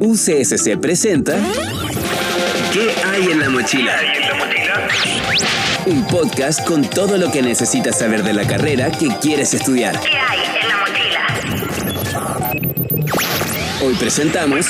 UCSC presenta ¿Qué hay en la mochila? Un podcast con todo lo que necesitas saber de la carrera que quieres estudiar. ¿Qué hay en la mochila? Hoy presentamos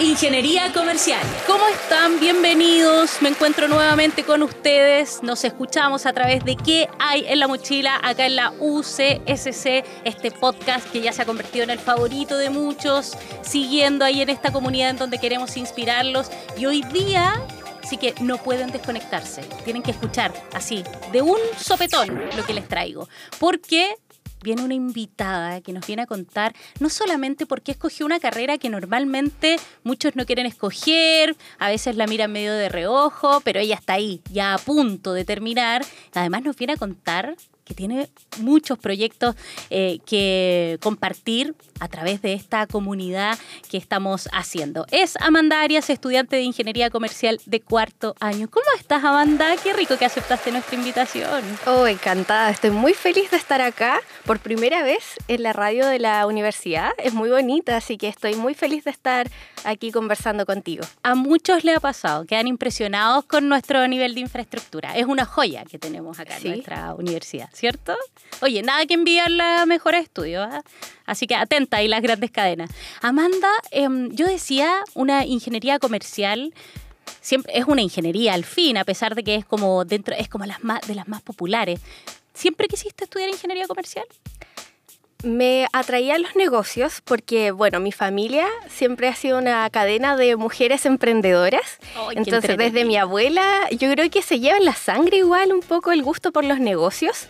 Ingeniería Comercial. ¿Cómo están? Bienvenidos. Me encuentro nuevamente con ustedes. Nos escuchamos a través de qué hay en la mochila acá en la UCSC, este podcast que ya se ha convertido en el favorito de muchos, siguiendo ahí en esta comunidad en donde queremos inspirarlos. Y hoy día Así que no pueden desconectarse. Tienen que escuchar así, de un sopetón, lo que les traigo. Porque viene una invitada que nos viene a contar no solamente por qué escogió una carrera que normalmente muchos no quieren escoger, a veces la miran medio de reojo, pero ella está ahí, ya a punto de terminar. Además nos viene a contar que tiene muchos proyectos eh, que compartir a través de esta comunidad que estamos haciendo. Es Amanda Arias, estudiante de Ingeniería Comercial de cuarto año. ¿Cómo estás, Amanda? Qué rico que aceptaste nuestra invitación. Oh, encantada. Estoy muy feliz de estar acá por primera vez en la radio de la universidad. Es muy bonita, así que estoy muy feliz de estar aquí conversando contigo. A muchos le ha pasado, quedan impresionados con nuestro nivel de infraestructura. Es una joya que tenemos acá en nuestra universidad. ¿Cierto? Oye, nada que enviar la mejor estudio, ¿ah? así que atenta ahí las grandes cadenas. Amanda, em, yo decía una ingeniería comercial siempre es una ingeniería al fin, a pesar de que es como dentro es como las más, de las más populares. ¿Siempre quisiste estudiar ingeniería comercial? Me atraía los negocios porque, bueno, mi familia siempre ha sido una cadena de mujeres emprendedoras. Entonces, desde mi abuela, yo creo que se lleva en la sangre igual un poco el gusto por los negocios.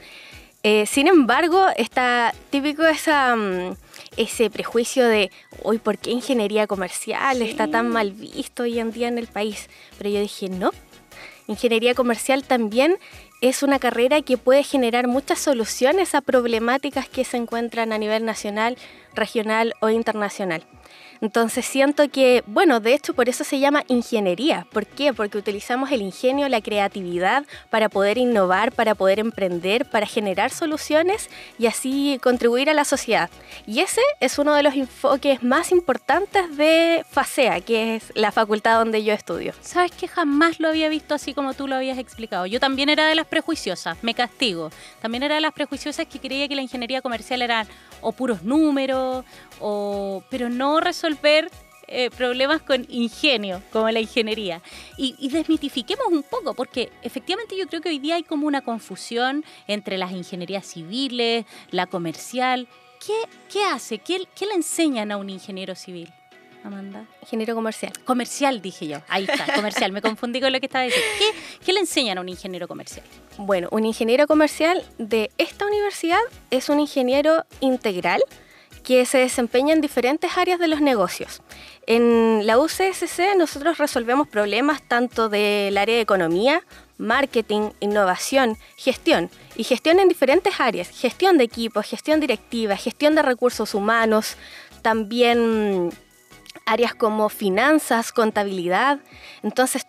Eh, sin embargo, está típico esa, mm, ese prejuicio de, hoy, ¿por qué ingeniería comercial está tan mal visto hoy en día en el país? Pero yo dije, no, ingeniería comercial también es una carrera que puede generar muchas soluciones a problemáticas que se encuentran a nivel nacional, regional o internacional. Entonces siento que, bueno, de hecho por eso se llama ingeniería. ¿Por qué? Porque utilizamos el ingenio, la creatividad para poder innovar, para poder emprender, para generar soluciones y así contribuir a la sociedad. Y ese es uno de los enfoques más importantes de FASEA, que es la facultad donde yo estudio. Sabes que jamás lo había visto así como tú lo habías explicado. Yo también era de las prejuiciosas, me castigo. También era de las prejuiciosas que creía que la ingeniería comercial eran o puros números, o, pero no resolver resolver eh, problemas con ingenio, como la ingeniería. Y, desmitifiquemos un poco, porque efectivamente yo creo que hoy día hay como una confusión entre las ingenierías civiles, la comercial. ¿Qué, qué hace? ¿Qué, ¿Qué le enseñan a un ingeniero civil? Amanda? Ingeniero comercial. Comercial, dije yo. Ahí está, comercial. Me confundí con lo que estaba diciendo. ¿Qué, ¿Qué, le enseñan a un ingeniero comercial? Bueno, un ingeniero comercial de esta universidad es un ingeniero integral que se desempeña en diferentes áreas de los negocios. En la UCSC nosotros resolvemos problemas tanto del área de economía, marketing, innovación, gestión, y gestión en diferentes áreas, gestión de equipos, gestión directiva, gestión de recursos humanos, también áreas como finanzas, contabilidad. Entonces,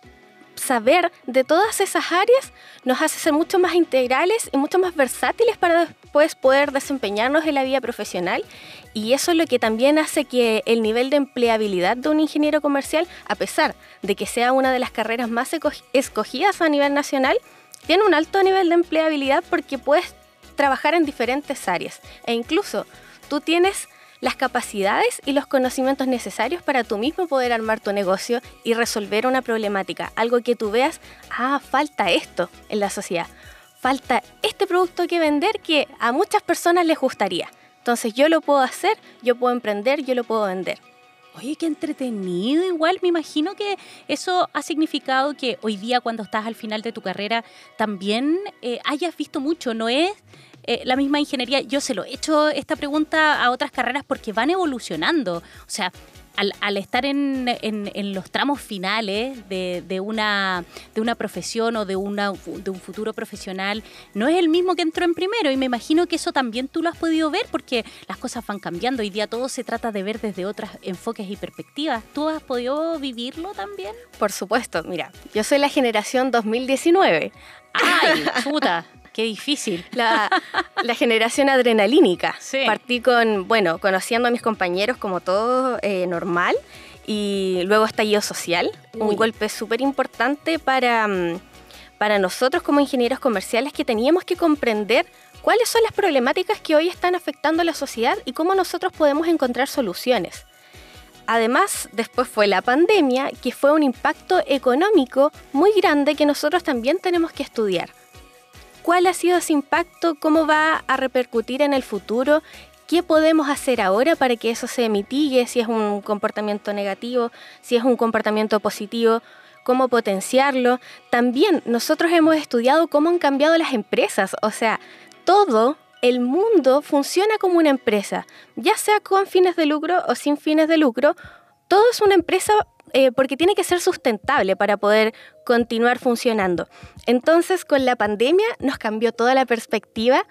saber de todas esas áreas nos hace ser mucho más integrales y mucho más versátiles para después poder desempeñarnos en la vida profesional. Y eso es lo que también hace que el nivel de empleabilidad de un ingeniero comercial, a pesar de que sea una de las carreras más escogidas a nivel nacional, tiene un alto nivel de empleabilidad porque puedes trabajar en diferentes áreas. E incluso tú tienes las capacidades y los conocimientos necesarios para tú mismo poder armar tu negocio y resolver una problemática, algo que tú veas, ah, falta esto en la sociedad, falta este producto que vender que a muchas personas les gustaría. Entonces yo lo puedo hacer, yo puedo emprender, yo lo puedo vender. Oye, qué entretenido. Igual me imagino que eso ha significado que hoy día cuando estás al final de tu carrera también eh, hayas visto mucho. No es eh, la misma ingeniería. Yo se lo he hecho esta pregunta a otras carreras porque van evolucionando. O sea, al, estar en, los tramos finales de, una, de una profesión o de, una, de un futuro profesional, no es el mismo que entró en primero. Y me imagino que eso también tú lo has podido ver porque las cosas van cambiando. Hoy día todo se trata de ver desde otros enfoques y perspectivas. ¿Tú has podido vivirlo también? Por supuesto, mira, yo soy la generación 2019. ¡Ay, puta! Qué difícil. La, generación adrenalínica. Partí con, bueno, conociendo a mis compañeros como todo eh, normal y luego estallido social, un golpe súper importante para, mm, para nosotros como ingenieros comerciales que teníamos que comprender cuáles son las problemáticas que hoy están afectando a la sociedad y cómo nosotros podemos encontrar soluciones. Además, después fue la pandemia, que fue un impacto económico muy grande que nosotros también tenemos que estudiar. ¿Cuál ha sido ese impacto? ¿Cómo va a repercutir en el futuro? ¿Qué podemos hacer ahora para que eso se mitigue? Si es un comportamiento negativo, si es un comportamiento positivo, cómo potenciarlo. También nosotros hemos estudiado cómo han cambiado las empresas, o sea, todo el mundo funciona como una empresa, ya sea con fines de lucro o sin fines de lucro, todo es una empresa eh, porque tiene que ser sustentable para poder continuar funcionando. Entonces, con la pandemia nos cambió toda la perspectiva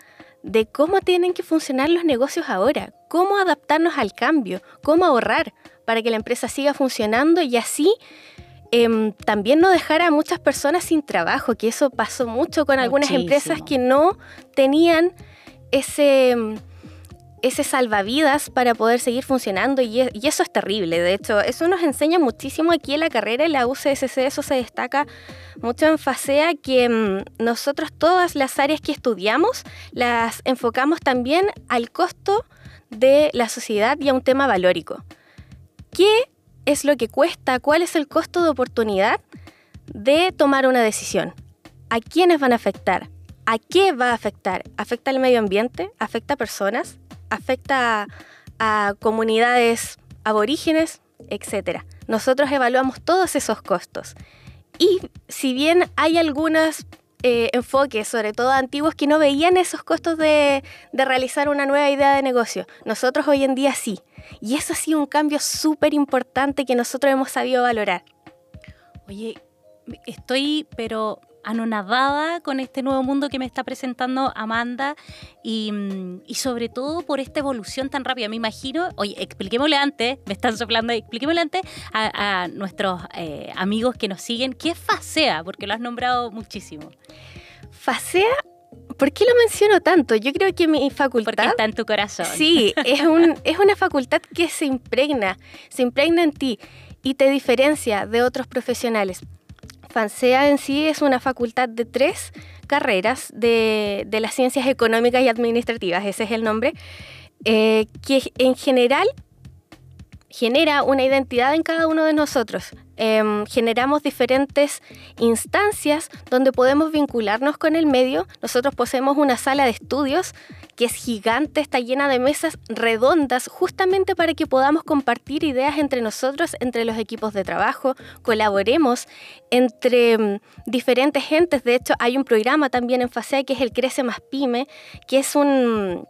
de cómo tienen que funcionar los negocios ahora, cómo adaptarnos al cambio, cómo ahorrar para que la empresa siga funcionando y así em, también no dejar a muchas personas sin trabajo, que eso pasó mucho con algunas empresas que no tenían ese, ese salvavidas para poder seguir funcionando y, eso es terrible. De hecho, eso nos enseña muchísimo aquí en la carrera, en la UCSC, eso se destaca mucho en FASEA, que mm, nosotros todas las áreas que estudiamos las enfocamos también al costo de la sociedad y a un tema valórico. ¿Qué es lo que cuesta? ¿Cuál es el costo de oportunidad de tomar una decisión? ¿A quiénes van a afectar? ¿A qué va a afectar? ¿Afecta al medio ambiente? ¿Afecta a personas? ¿Afecta a, comunidades aborígenes? Etcétera. Nosotros evaluamos todos esos costos. Y si bien hay algunos eh, enfoques, sobre todo antiguos, que no veían esos costos de, de, realizar una nueva idea de negocio, nosotros hoy en día sí. Y eso ha sido un cambio súper importante que nosotros hemos sabido valorar. Oye, estoy pero anonadada con este nuevo mundo que me está presentando Amanda y, mm, sobre todo por esta evolución tan rápida. Me imagino, oye, expliquémosle antes, me están soplando, expliquémosle antes a, nuestros eh, amigos que nos siguen, ¿qué es FASEA? Porque lo has nombrado muchísimo. FASEA ¿Por qué lo menciono tanto? Yo creo que mi facultad... Porque está en tu corazón. Sí, es, un, es una facultad que se impregna, se impregna en ti y te diferencia de otros profesionales. FANSEA en sí es una facultad de tres carreras de, las ciencias económicas y administrativas, ese es el nombre, eh, que en general genera una identidad en cada uno de nosotros. Em, generamos diferentes instancias donde podemos vincularnos con el medio. Nosotros poseemos una sala de estudios que es gigante, está llena de mesas redondas justamente para que podamos compartir ideas entre nosotros, entre los equipos de trabajo, colaboremos entre em, diferentes gentes. De hecho, hay un programa también en FASEA que es el Crece Más Pyme, que es un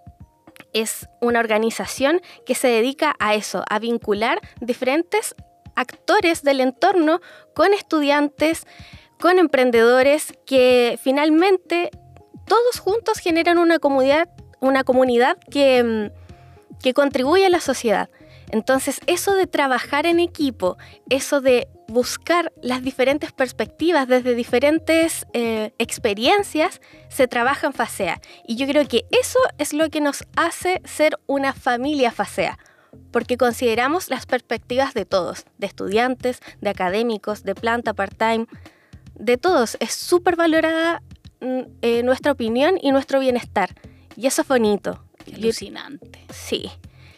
es una organización que se dedica a eso, a vincular diferentes actores del entorno con estudiantes, con emprendedores, que finalmente todos juntos generan una comunidad, una comunidad que, mm, que contribuye a la sociedad. Entonces, eso de trabajar en equipo, eso de buscar las diferentes perspectivas desde diferentes eh, experiencias, se trabaja en FASEA. Y yo creo que eso es lo que nos hace ser una familia FASEA, porque consideramos las perspectivas de todos, de estudiantes, de académicos, de planta part-time, de todos. Es súper valorada mm, eh, nuestra opinión y nuestro bienestar. Y eso es bonito. alucinante. Sí.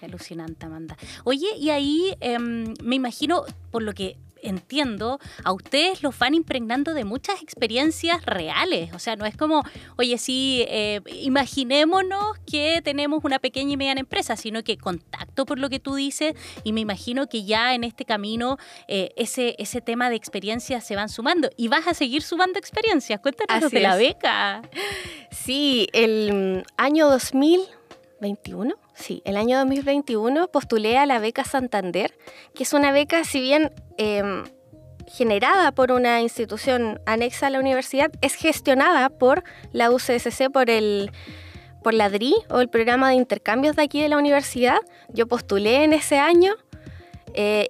Alucinante, Amanda. Oye, y ahí em, me imagino, por lo que entiendo, a ustedes los van impregnando de muchas experiencias reales. O sea, no es como, oye, sí, eh, imaginémonos que tenemos una pequeña y mediana empresa, sino que contacto por lo que tú dices y me imagino que ya en este camino eh, ese, ese tema de experiencias se van sumando y vas a seguir sumando experiencias. Cuéntanos de la beca. Sí, el año 2021 Sí, el año 2021 postulé a la beca Santander, que es una beca, si bien em, generada por una institución anexa a la universidad, es gestionada por la UCSC, por el por la DRI o el programa de intercambios de aquí de la universidad. Yo postulé en ese año. Eh,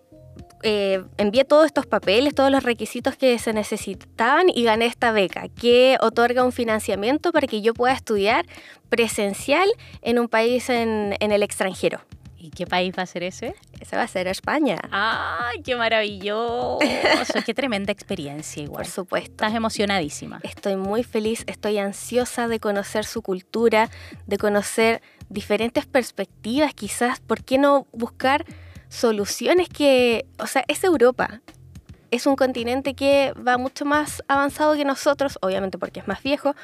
eh, envié todos estos papeles, todos los requisitos que se necesitaban y gané esta beca que otorga un financiamiento para que yo pueda estudiar presencial en un país en, en el extranjero. ¿Y qué país va a ser ese? Ese va a ser España. ¡Ay, qué maravilloso! qué tremenda experiencia igual. Por supuesto. Estás emocionadísima. Estoy muy feliz, estoy ansiosa de conocer su cultura, de conocer diferentes perspectivas, quizás, ¿por qué no buscar soluciones que, o sea, es Europa, es un continente que va mucho más avanzado que nosotros, obviamente porque es más viejo,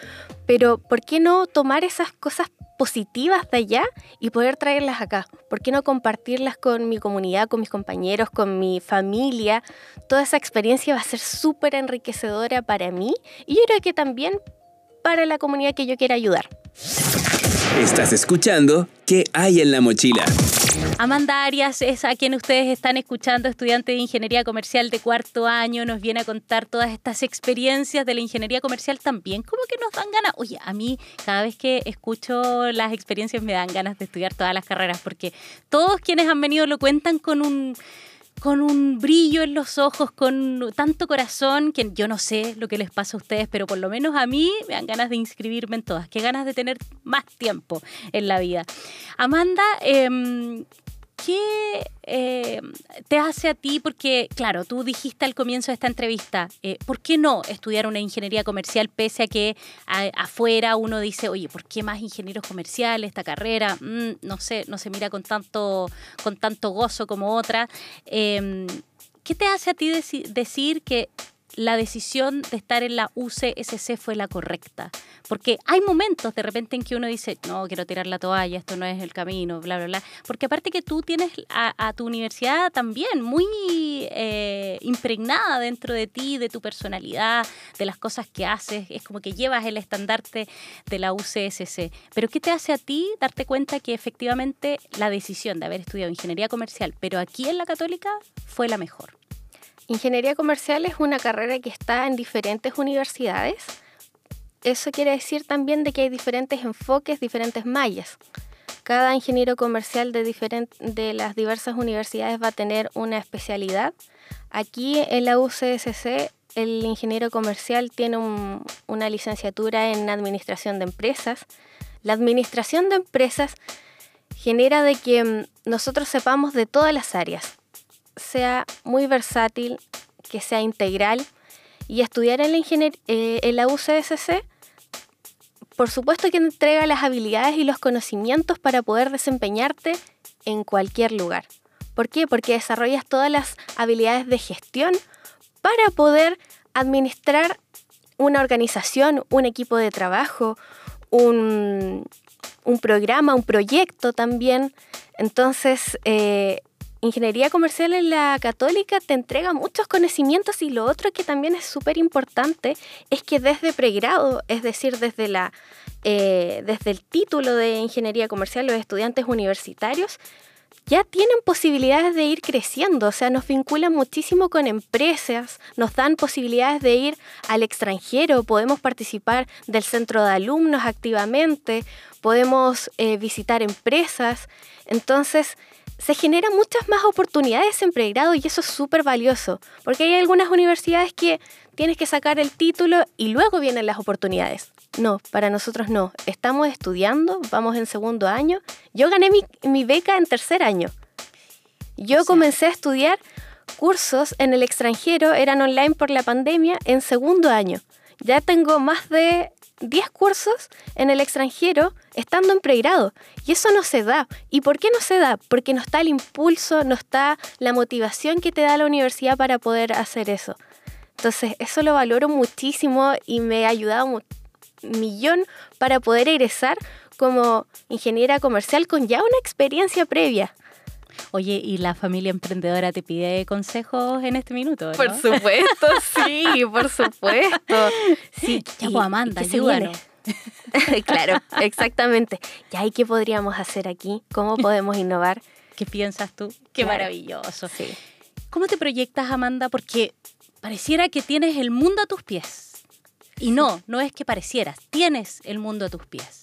pero ¿por qué no tomar esas cosas positivas de allá y poder traerlas acá? ¿Por qué no compartirlas con mi comunidad, con mis compañeros, con mi familia? Toda esa experiencia va a ser súper enriquecedora para mí y yo creo que también para la comunidad que yo quiera ayudar. Estás escuchando ¿Qué hay en la mochila? Amanda Arias es a quien ustedes están escuchando, estudiante de Ingeniería Comercial de cuarto año, nos viene a contar todas estas experiencias de la ingeniería comercial también, como que nos dan ganas. Oye, a mí cada vez que escucho las experiencias me dan ganas de estudiar todas las carreras, porque todos quienes han venido lo cuentan con un con un brillo en los ojos, con tanto corazón, que yo no sé lo que les pasa a ustedes, pero por lo menos a mí me dan ganas de inscribirme en todas, qué ganas de tener más tiempo en la vida. Amanda, eh, ¿qué eh, te hace a ti? Porque, claro, tú dijiste al comienzo de esta entrevista, eh, ¿por qué no estudiar una ingeniería comercial pese a que afuera uno dice, oye, ¿por qué más ingenieros comerciales esta carrera? Mm, no sé, no se mira con tanto, con tanto gozo como otra. Em, ¿Qué te hace a ti decir que la decisión de estar en la UCSC fue la correcta. Porque hay momentos de repente en que uno dice, no, quiero tirar la toalla, esto no es el camino, bla, bla, bla. Porque aparte que tú tienes a, tu universidad también muy eh, impregnada dentro de ti, de tu personalidad, de las cosas que haces, es como que llevas el estandarte de la UCSC. Pero ¿qué te hace a ti darte cuenta que efectivamente la decisión de haber estudiado ingeniería comercial, pero aquí en la católica, fue la mejor? Ingeniería comercial es una carrera que está en diferentes universidades. Eso quiere decir también de que hay diferentes enfoques, diferentes mallas. Cada ingeniero comercial de, las diversas universidades va a tener una especialidad. Aquí en la UCSC el ingeniero comercial tiene una licenciatura en administración de empresas. La administración de empresas genera de que mm, nosotros sepamos de todas las áreas, sea muy versátil, que sea integral y estudiar en la, eh, en la UCSC, por supuesto que entrega las habilidades y los conocimientos para poder desempeñarte en cualquier lugar. ¿Por qué? Porque desarrollas todas las habilidades de gestión para poder administrar una organización, un equipo de trabajo, un, programa, un proyecto también. Entonces, eh, ingeniería comercial en la católica te entrega muchos conocimientos y lo otro que también es súper importante es que desde pregrado, es decir, desde, la, eh, desde el título de ingeniería comercial, los estudiantes universitarios ya tienen posibilidades de ir creciendo, o sea, nos vinculan muchísimo con empresas, nos dan posibilidades de ir al extranjero, podemos participar del centro de alumnos activamente, podemos eh, visitar empresas, entonces se generan muchas más oportunidades en pregrado y eso es súper valioso, porque hay algunas universidades que tienes que sacar el título y luego vienen las oportunidades. No, para nosotros no. Estamos estudiando, vamos en segundo año. Yo gané mi, beca en tercer año. Yo comencé a estudiar cursos en el extranjero, eran online por la pandemia, en segundo año. Ya tengo más de 10 cursos en el extranjero estando en pregrado. Y eso no se da. ¿Y por qué no se da? Porque no está el impulso, no está la motivación que te da la universidad para poder hacer eso. Entonces, eso lo valoro muchísimo y me ha ayudado un millón para poder egresar como ingeniera comercial con ya una experiencia previa. Oye, ¿y la familia emprendedora te pide consejos en este minuto? Por supuesto, sí, por supuesto. Sí, ya pues Amanda, ayúdanos. claro, exactamente. ¿Ya y qué podríamos hacer aquí? ¿Cómo podemos innovar? ¿Qué piensas tú? Qué maravilloso. Sí. ¿Cómo te proyectas, Amanda? Porque pareciera que tienes el mundo a tus pies. Y no, no es que parecieras, tienes el mundo a tus pies.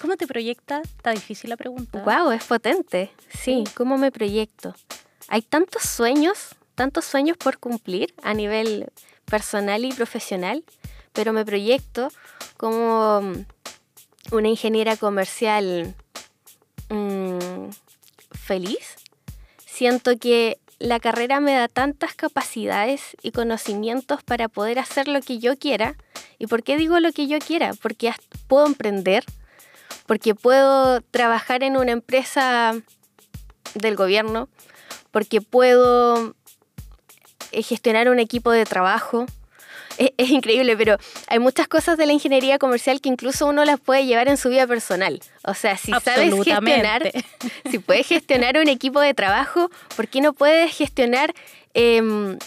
¿Cómo te proyectas? Está difícil la pregunta. Wow, es potente. Sí, ¿cómo me proyecto? hay tantos sueños, tantos sueños por cumplir a nivel personal y profesional, pero me proyecto como una ingeniera comercial mm, feliz. Siento que la carrera me da tantas capacidades y conocimientos para poder hacer lo que yo quiera. ¿Y por qué digo lo que yo quiera? Porque puedo emprender, porque puedo trabajar en una empresa del gobierno, porque puedo eh, gestionar un equipo de trabajo, es, increíble, pero hay muchas cosas de la ingeniería comercial que incluso uno las puede llevar en su vida personal. O sea, si sabes gestionar, si puedes gestionar un equipo de trabajo, ¿por qué no puedes gestionar em,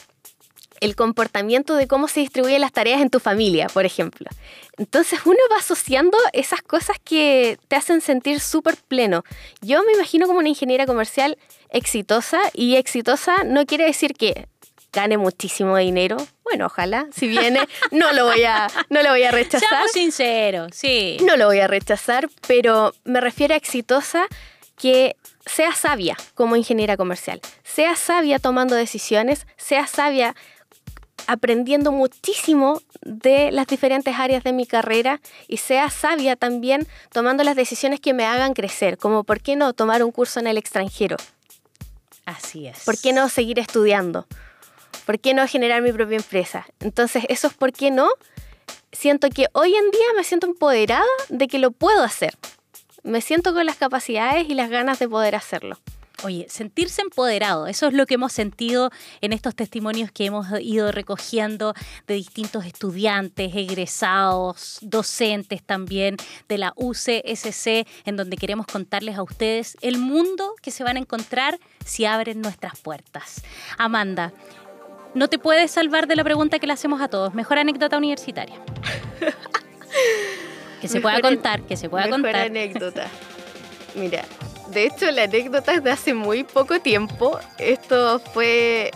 el comportamiento de cómo se distribuyen las tareas en tu familia, por ejemplo? Entonces uno va asociando esas cosas que te hacen sentir súper pleno. Yo me imagino como una ingeniera comercial exitosa y exitosa no quiere decir que gane muchísimo dinero, bueno, ojalá, si viene, no lo voy a, no lo voy a rechazar. Seamos sinceros, sí. No lo voy a rechazar, pero me refiero a exitosa que sea sabia como ingeniera comercial, sea sabia tomando decisiones, sea sabia aprendiendo muchísimo de las diferentes áreas de mi carrera y sea sabia también tomando las decisiones que me hagan crecer, como por qué no tomar un curso en el extranjero. Así es. ¿Por qué no seguir estudiando? ¿Por qué no generar mi propia empresa? Entonces, eso es por qué no. Siento que hoy en día me siento empoderada de que lo puedo hacer. Me siento con las capacidades y las ganas de poder hacerlo. Oye, sentirse empoderado, eso es lo que hemos sentido en estos testimonios que hemos ido recogiendo de distintos estudiantes, egresados, docentes también de la UCSC, en donde queremos contarles a ustedes el mundo que se van a encontrar si abren nuestras puertas. Amanda, no te puedes salvar de la pregunta que le hacemos a todos. Mejor anécdota universitaria. que se pueda contar, que se pueda mejor contar. anécdota. Mira, de hecho la anécdota es de hace muy poco tiempo. Esto fue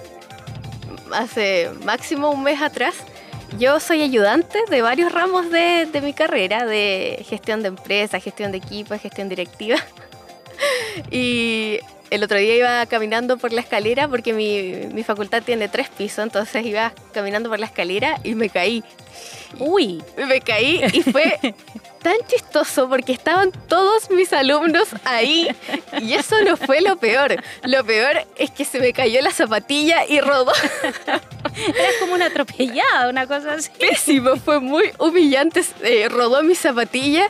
hace máximo un mes atrás. Yo soy ayudante de varios ramos de, de mi carrera, de gestión de empresa, gestión de equipo, gestión directiva. y el otro día iba caminando por la escalera porque mi, mi, facultad tiene tres pisos, entonces iba caminando por la escalera y me caí. Uy, me caí y fue tan chistoso porque estaban todos mis alumnos ahí y eso no fue lo peor. Lo peor es que se me cayó la zapatilla y rodó. Era como una atropellada, una cosa así. Pésimo, fue muy humillante. Eh, rodó mi zapatilla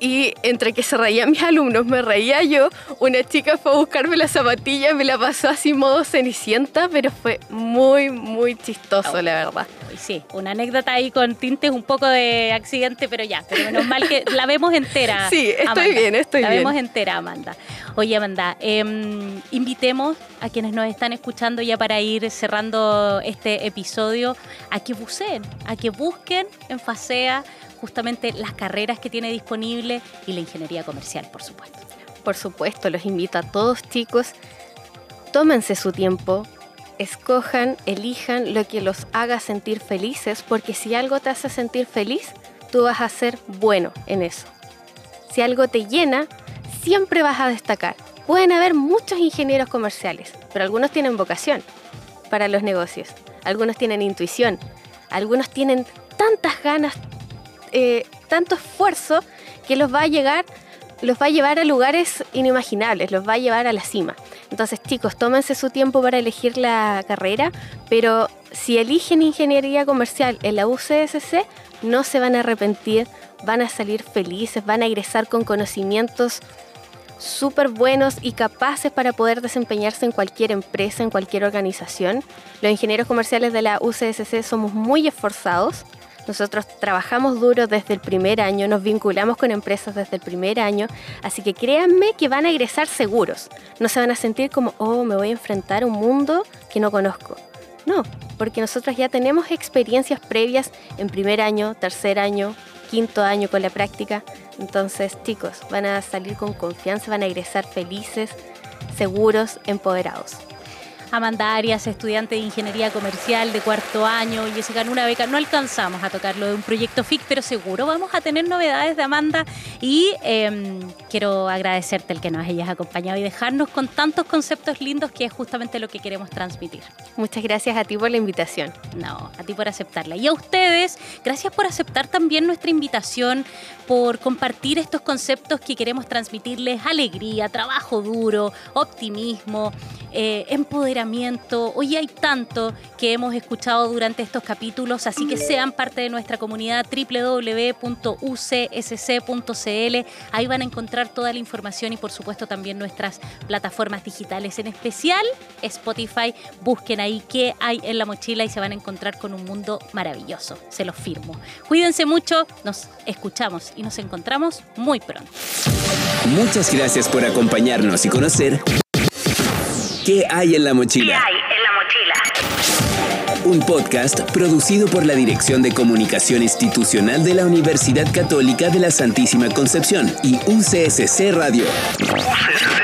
y entre que se reían mis alumnos, me reía yo, una chica fue a buscarme la zapatilla, me la pasó así modo cenicienta, pero fue muy, muy chistoso, la verdad. Sí, una anécdota ahí con tintes un poco de accidente, pero ya, pero menos mal que la vemos entera. Sí, estoy bien, estoy bien. La vemos entera, Amanda. Oye, Amanda, em, invitemos a quienes nos están escuchando ya para ir cerrando este episodio a que busquen, a que busquen en FASEA justamente las carreras que tiene disponible y la ingeniería comercial, por supuesto. Por supuesto, los invito a todos chicos, tómense su tiempo, escojan, elijan lo que los haga sentir felices, porque si algo te hace sentir feliz, tú vas a ser bueno en eso. Si algo te llena, siempre vas a destacar. Pueden haber muchos ingenieros comerciales, pero algunos tienen vocación para los negocios, algunos tienen intuición, algunos tienen tantas ganas, eh, tanto esfuerzo que los va a llegar, los va a llevar a lugares inimaginables, los va a llevar a la cima. Entonces, chicos, tómense su tiempo para elegir la carrera, pero si eligen ingeniería comercial en la UCSC, no se van a arrepentir, van a salir felices, van a egresar con conocimientos súper buenos y capaces para poder desempeñarse en cualquier empresa, en cualquier organización. Los ingenieros comerciales de la UCSC somos muy esforzados, nosotros trabajamos duro desde el primer año, nos vinculamos con empresas desde el primer año, así que créanme que van a egresar seguros. No se van a sentir como, oh, me voy a enfrentar a un mundo que no conozco. No, porque nosotros ya tenemos experiencias previas en primer año, tercer año, quinto año con la práctica. Entonces, chicos, van a salir con confianza, van a egresar felices, seguros, empoderados. Amanda Arias, estudiante de Ingeniería Comercial de cuarto año, y se ganó una beca. No alcanzamos a tocarlo de un proyecto FIC, pero seguro vamos a tener novedades de Amanda y em, quiero agradecerte el que nos hayas acompañado y dejarnos con tantos conceptos lindos que es justamente lo que queremos transmitir. Muchas gracias a ti por la invitación. No, a ti por aceptarla. Y a ustedes, gracias por aceptar también nuestra invitación, por compartir estos conceptos que queremos transmitirles, alegría, trabajo duro, optimismo, eh, Hoy hay tanto que hemos escuchado durante estos capítulos, así que sean parte de nuestra comunidad www.ucsc.cl. Ahí van a encontrar toda la información y por supuesto también nuestras plataformas digitales, en especial Spotify. Busquen ahí qué hay en la mochila y se van a encontrar con un mundo maravilloso, se los firmo. Cuídense mucho, nos escuchamos y nos encontramos muy pronto. Muchas gracias por acompañarnos y conocer qué hay en la mochila. ¿Qué hay en la mochila? Un podcast producido por la Dirección de Comunicación Institucional de la Universidad Católica de la Santísima Concepción y UCSC Radio. UCSC